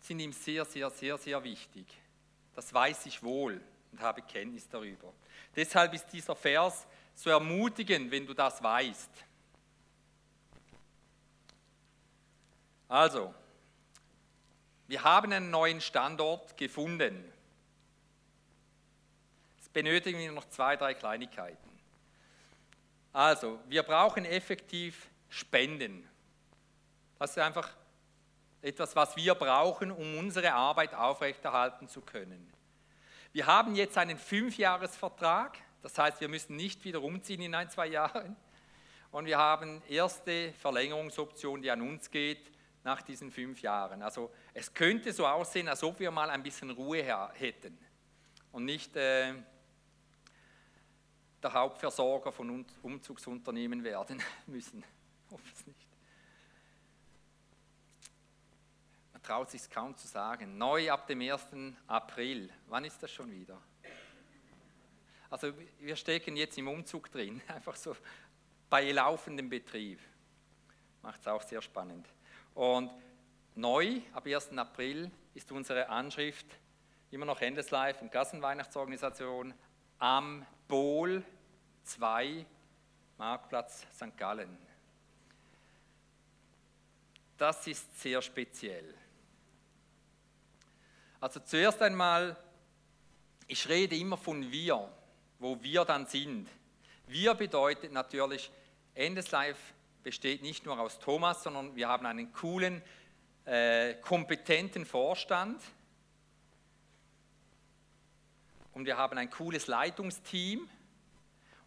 sind ihm sehr, sehr, sehr, sehr wichtig. Das weiß ich wohl und habe Kenntnis darüber. Deshalb ist dieser Vers so ermutigend, wenn du das weißt. Also, wir haben einen neuen Standort gefunden. Jetzt benötigen wir noch zwei, drei Kleinigkeiten. Also, wir brauchen effektiv Spenden. Das ist einfach etwas, was wir brauchen, um unsere Arbeit aufrechterhalten zu können. Wir haben jetzt einen Fünfjahresvertrag, das heißt, wir müssen nicht wieder umziehen in ein, zwei Jahren. Und wir haben erste Verlängerungsoption, die an uns geht, nach diesen fünf Jahren. Also es könnte so aussehen, als ob wir mal ein bisschen Ruhe hätten und nicht äh, der Hauptversorger von Umzugsunternehmen werden müssen. Nicht. Man traut sich kaum zu sagen. Neu ab dem 1. April. Wann ist das schon wieder? Also wir stecken jetzt im Umzug drin, einfach so bei laufendem Betrieb. Macht es auch sehr spannend. Und neu ab 1. April ist unsere Anschrift immer noch Endeslife und Gassenweihnachtsorganisation am Bohl 2 Marktplatz St. Gallen. Das ist sehr speziell. Also zuerst einmal, ich rede immer von wir, wo wir dann sind. Wir bedeutet natürlich, Endeslife besteht nicht nur aus Thomas, sondern wir haben einen coolen, äh, kompetenten Vorstand und wir haben ein cooles Leitungsteam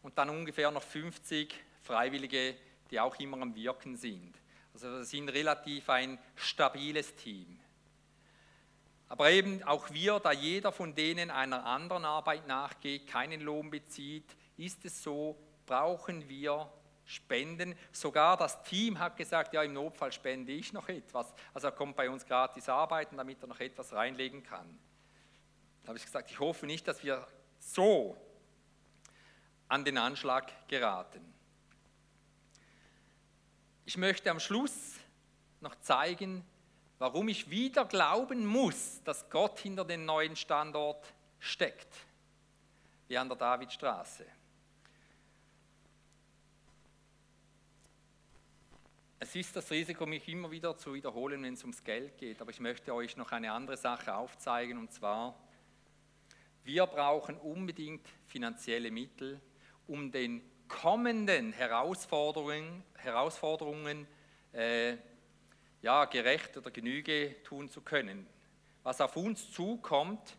und dann ungefähr noch 50 Freiwillige, die auch immer am Wirken sind. Also wir sind relativ ein stabiles Team. Aber eben auch wir, da jeder von denen einer anderen Arbeit nachgeht, keinen Lohn bezieht, ist es so, brauchen wir Spenden. Sogar das Team hat gesagt, ja, im Notfall spende ich noch etwas. Also er kommt bei uns gratis arbeiten, damit er noch etwas reinlegen kann. Da habe ich gesagt, ich hoffe nicht, dass wir so an den Anschlag geraten. Ich möchte am Schluss noch zeigen, warum ich wieder glauben muss, dass Gott hinter dem neuen Standort steckt, wie an der Davidstraße. Es ist das Risiko, mich immer wieder zu wiederholen, wenn es ums Geld geht, aber ich möchte euch noch eine andere Sache aufzeigen, und zwar, wir brauchen unbedingt finanzielle Mittel, um den kommenden Herausforderungen, Herausforderungen äh, ja, gerecht oder Genüge tun zu können. Was auf uns zukommt,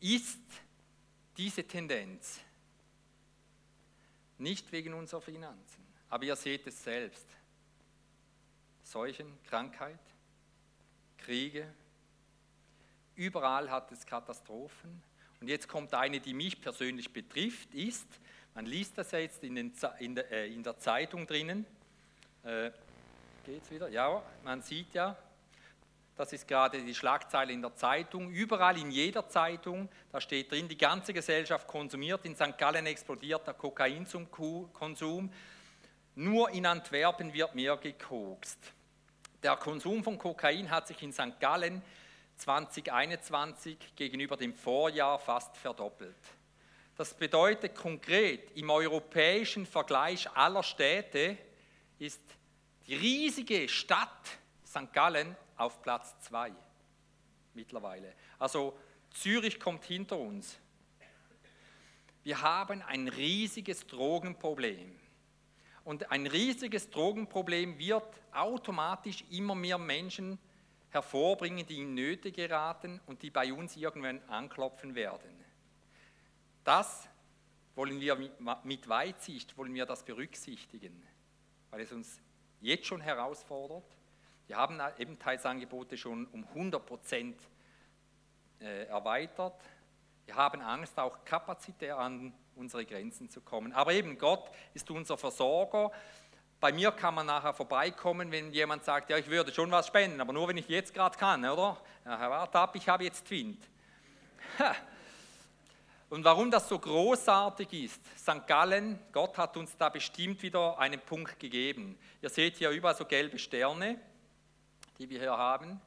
ist diese Tendenz. Nicht wegen unserer Finanzen, aber ihr seht es selbst. Seuchen, Krankheit, Kriege, überall hat es Katastrophen. Und jetzt kommt eine, die mich persönlich betrifft, ist, man liest das ja jetzt in, den, in, der, äh, in der Zeitung drinnen, äh, es wieder? Ja, man sieht ja, das ist gerade die Schlagzeile in der Zeitung. Überall in jeder Zeitung, da steht drin, die ganze Gesellschaft konsumiert. In St. Gallen explodiert der Kokain zum Konsum. Nur in Antwerpen wird mehr gekokst. Der Konsum von Kokain hat sich in St. Gallen 2021 gegenüber dem Vorjahr fast verdoppelt. Das bedeutet konkret, im europäischen Vergleich aller Städte ist die riesige Stadt St. Gallen auf Platz 2 mittlerweile. Also Zürich kommt hinter uns. Wir haben ein riesiges Drogenproblem. Und ein riesiges Drogenproblem wird automatisch immer mehr Menschen hervorbringen, die in Nöte geraten und die bei uns irgendwann anklopfen werden. Das wollen wir mit Weitsicht, wollen wir das berücksichtigen, weil es uns jetzt schon herausfordert. Wir haben Ebenteilsangebote schon um 100 Prozent äh, erweitert. Wir haben Angst, auch kapazitär an unsere Grenzen zu kommen. Aber eben Gott ist unser Versorger. Bei mir kann man nachher vorbeikommen, wenn jemand sagt, ja, ich würde schon was spenden, aber nur wenn ich jetzt gerade kann, oder? Ja, warte ab, ich habe jetzt Wind. Und warum das so großartig ist, St. Gallen, Gott hat uns da bestimmt wieder einen Punkt gegeben. Ihr seht hier überall so gelbe Sterne, die wir hier haben.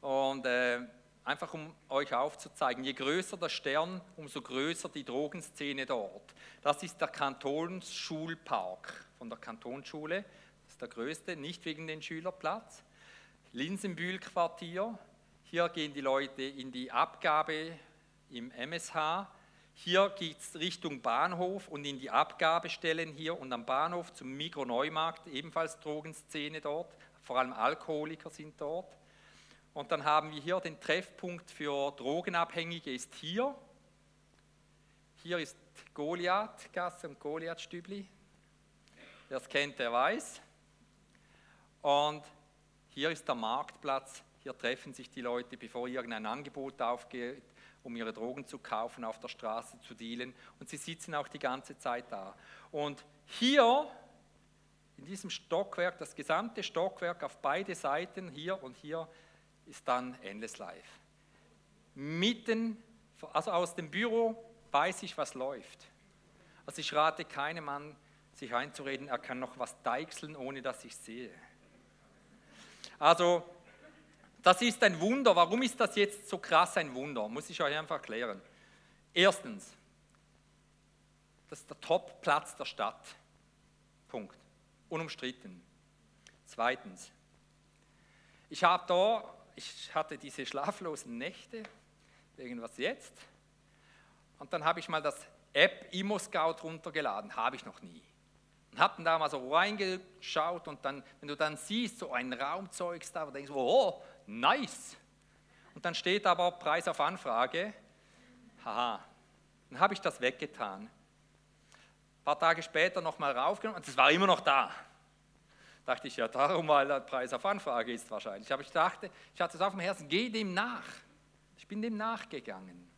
Und äh, einfach um euch aufzuzeigen, je größer der Stern, umso größer die Drogenszene dort. Das ist der Kantonsschulpark von der Kantonsschule. Das ist der größte, nicht wegen den Schülerplatz. Linsenbühl-Quartier. Hier gehen die Leute in die Abgabe im MSH. Hier geht es Richtung Bahnhof und in die Abgabestellen hier und am Bahnhof zum Mikroneumarkt, ebenfalls Drogenszene dort. Vor allem Alkoholiker sind dort. Und dann haben wir hier den Treffpunkt für Drogenabhängige ist hier. Hier ist Goliath-Gasse und Goliath-Stübli. Wer es kennt, der weiß. Und hier ist der Marktplatz. Hier treffen sich die Leute, bevor irgendein Angebot aufgeht, um ihre Drogen zu kaufen, auf der Straße zu dealen. Und sie sitzen auch die ganze Zeit da. Und hier, in diesem Stockwerk, das gesamte Stockwerk auf beide Seiten, hier und hier, ist dann Endless Life. Mitten, also aus dem Büro weiß ich, was läuft. Also ich rate keinem an, sich einzureden, er kann noch was deichseln, ohne dass ich sehe. Also, das ist ein Wunder. Warum ist das jetzt so krass ein Wunder? Muss ich euch einfach erklären. Erstens, das ist der Top-Platz der Stadt. Punkt. Unumstritten. Zweitens, ich habe da, ich hatte diese schlaflosen Nächte, irgendwas jetzt, und dann habe ich mal das App Immo Scout runtergeladen, habe ich noch nie. Und habe da mal so reingeschaut und dann, wenn du dann siehst, so ein Raumzeug da, denkst du, oh, nice. Und dann steht aber Preis auf Anfrage. Haha, dann habe ich das weggetan. Ein paar Tage später nochmal raufgenommen und es war immer noch da. Dachte ich, ja, darum, weil der Preis auf Anfrage ist wahrscheinlich. Aber ich dachte, ich hatte es auf dem Herzen, geh dem nach. Ich bin dem nachgegangen.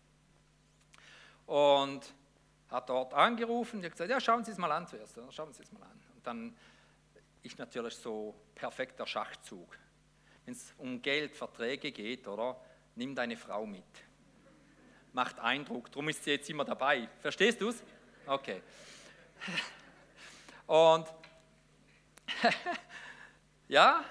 Und hat dort angerufen und gesagt, ja, schauen Sie es mal an zuerst, schauen Sie es mal an. Und dann ist natürlich so perfekter Schachzug. Wenn es um Geld, Verträge geht, oder, nimm deine Frau mit. Macht Eindruck, darum ist sie jetzt immer dabei. Verstehst du es? Okay. Und ja,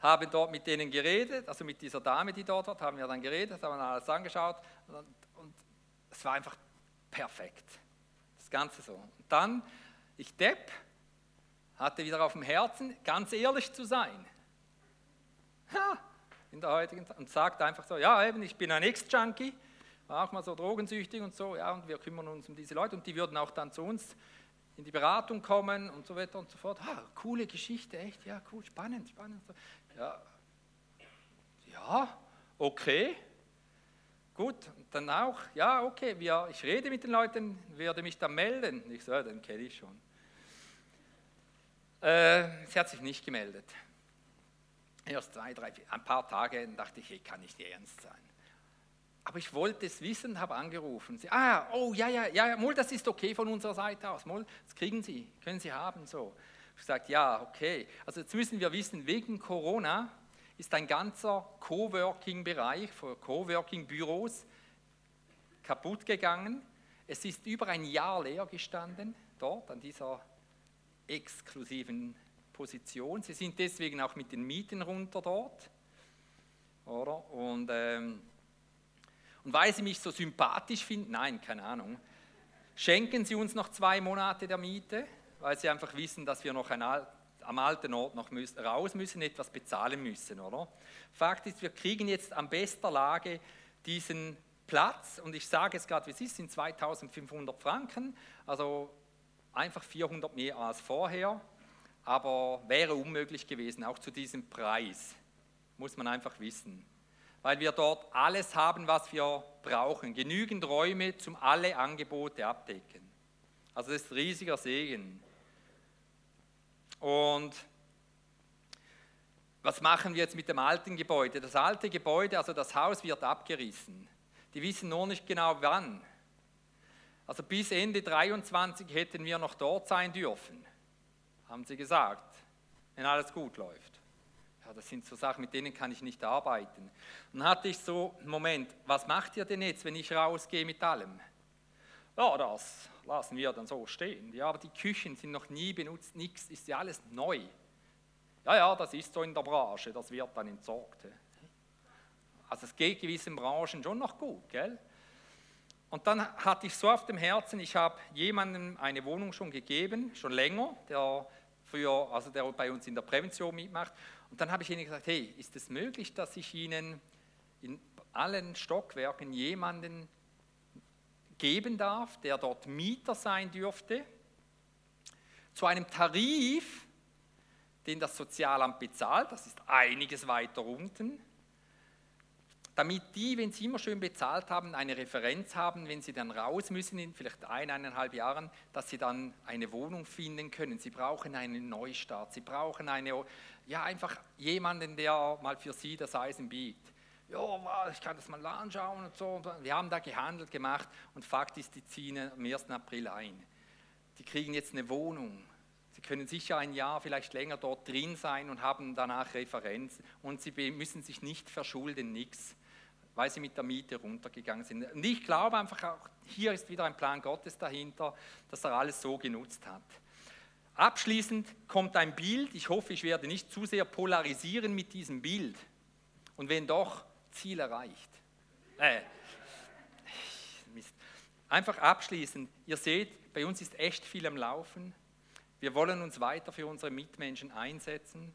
haben dort mit denen geredet, also mit dieser Dame, die dort war, haben wir dann geredet, haben alles angeschaut und, und es war einfach perfekt. Das Ganze so. Und dann, ich Depp, hatte wieder auf dem Herzen, ganz ehrlich zu sein. Ja, in der heutigen Zeit. Und sagt einfach so, ja eben, ich bin ein Ex-Junkie, war auch mal so drogensüchtig und so, ja, und wir kümmern uns um diese Leute und die würden auch dann zu uns in die Beratung kommen und so weiter und so fort. Ah, coole Geschichte, echt, ja, cool, spannend, spannend. Ja, ja okay. Gut, dann auch, ja, okay, wir, ich rede mit den Leuten, werde mich dann melden. Ich so, ja, den kenne ich schon. Äh, sie hat sich nicht gemeldet. Erst zwei, drei, vier, ein paar Tage dachte ich, hey, kann nicht ernst sein. Aber ich wollte es wissen, habe angerufen. Sie, ah, oh, ja, ja, ja, Mol, das ist okay von unserer Seite aus. Mol, das kriegen Sie, können Sie haben, so. Ich sagte, ja, okay. Also jetzt müssen wir wissen, wegen Corona ist ein ganzer Coworking-Bereich, Coworking-Büros kaputt gegangen. Es ist über ein Jahr leer gestanden, dort an dieser exklusiven Position. Sie sind deswegen auch mit den Mieten runter dort. Oder? Und, ähm, und weil Sie mich so sympathisch finden, nein, keine Ahnung, schenken Sie uns noch zwei Monate der Miete, weil Sie einfach wissen, dass wir noch ein am alten Ort noch raus müssen, etwas bezahlen müssen, oder? Fakt ist, wir kriegen jetzt am besten Lage diesen Platz und ich sage es gerade, wie es ist, sind 2500 Franken, also einfach 400 mehr als vorher, aber wäre unmöglich gewesen, auch zu diesem Preis, muss man einfach wissen. Weil wir dort alles haben, was wir brauchen, genügend Räume zum alle Angebote abdecken. Also das ist riesiger Segen. Und was machen wir jetzt mit dem alten Gebäude? Das alte Gebäude, also das Haus wird abgerissen. Die wissen nur nicht genau wann. Also bis Ende 23 hätten wir noch dort sein dürfen, haben sie gesagt, wenn alles gut läuft. Ja, das sind so Sachen, mit denen kann ich nicht arbeiten. Dann hatte ich so, Moment, was macht ihr denn jetzt, wenn ich rausgehe mit allem? Ja, das lassen wir dann so stehen. Ja, aber die Küchen sind noch nie benutzt, nichts, ist ja alles neu. Ja, ja, das ist so in der Branche, das wird dann entsorgt. Also es geht gewissen Branchen schon noch gut, gell? Und dann hatte ich so auf dem Herzen, ich habe jemandem eine Wohnung schon gegeben, schon länger, der früher, also der bei uns in der Prävention mitmacht. Und dann habe ich ihnen gesagt, hey, ist es möglich, dass ich Ihnen in allen Stockwerken jemanden geben darf, der dort Mieter sein dürfte, zu einem Tarif, den das Sozialamt bezahlt, das ist einiges weiter unten, damit die, wenn sie immer schön bezahlt haben, eine Referenz haben, wenn sie dann raus müssen in vielleicht ein, eineinhalb Jahren, dass sie dann eine Wohnung finden können. Sie brauchen einen Neustart, sie brauchen eine, ja einfach jemanden, der mal für sie das Eisen biegt. Ja, ich kann das mal anschauen und so. Wir haben da gehandelt gemacht und Fakt ist, die ziehen am 1. April ein. Die kriegen jetzt eine Wohnung. Sie können sicher ein Jahr, vielleicht länger dort drin sein und haben danach Referenz und sie müssen sich nicht verschulden, nichts weil sie mit der Miete runtergegangen sind. Und ich glaube einfach auch, hier ist wieder ein Plan Gottes dahinter, dass er alles so genutzt hat. Abschließend kommt ein Bild. Ich hoffe, ich werde nicht zu sehr polarisieren mit diesem Bild. Und wenn doch, Ziel erreicht. Äh, Mist. Einfach abschließend. Ihr seht, bei uns ist echt viel am Laufen. Wir wollen uns weiter für unsere Mitmenschen einsetzen.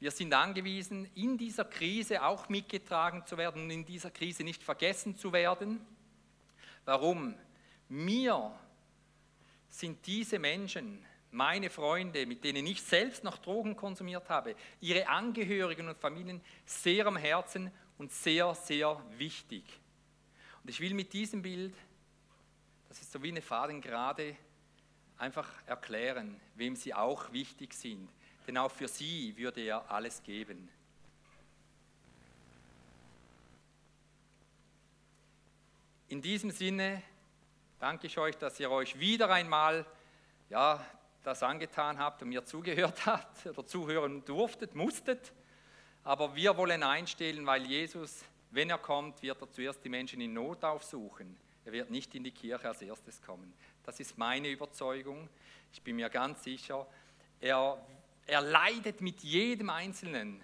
Wir sind angewiesen, in dieser Krise auch mitgetragen zu werden und in dieser Krise nicht vergessen zu werden. Warum? Mir sind diese Menschen, meine Freunde, mit denen ich selbst noch Drogen konsumiert habe, ihre Angehörigen und Familien sehr am Herzen und sehr, sehr wichtig. Und ich will mit diesem Bild, das ist so wie eine Faden gerade, einfach erklären, wem sie auch wichtig sind denn auch für sie würde er alles geben. In diesem Sinne danke ich euch, dass ihr euch wieder einmal ja, das angetan habt und mir zugehört habt oder zuhören durftet, musstet. Aber wir wollen einstellen, weil Jesus, wenn er kommt, wird er zuerst die Menschen in Not aufsuchen. Er wird nicht in die Kirche als erstes kommen. Das ist meine Überzeugung. Ich bin mir ganz sicher, er er leidet mit jedem Einzelnen.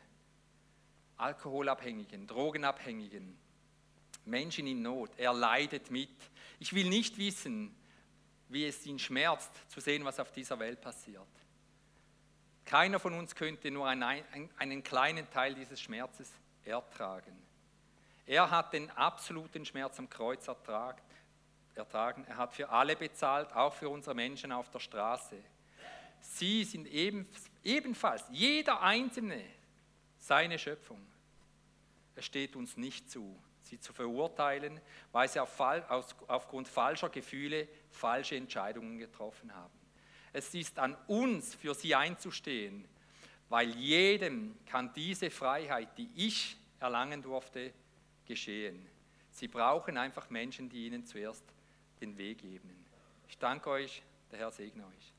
Alkoholabhängigen, Drogenabhängigen, Menschen in Not. Er leidet mit. Ich will nicht wissen, wie es ihn schmerzt, zu sehen, was auf dieser Welt passiert. Keiner von uns könnte nur einen, einen kleinen Teil dieses Schmerzes ertragen. Er hat den absoluten Schmerz am Kreuz ertragen. Er hat für alle bezahlt, auch für unsere Menschen auf der Straße. Sie sind ebenfalls, jeder Einzelne, seine Schöpfung. Es steht uns nicht zu, sie zu verurteilen, weil sie aufgrund falscher Gefühle falsche Entscheidungen getroffen haben. Es ist an uns, für sie einzustehen, weil jedem kann diese Freiheit, die ich erlangen durfte, geschehen. Sie brauchen einfach Menschen, die ihnen zuerst den Weg ebnen. Ich danke euch, der Herr segne euch.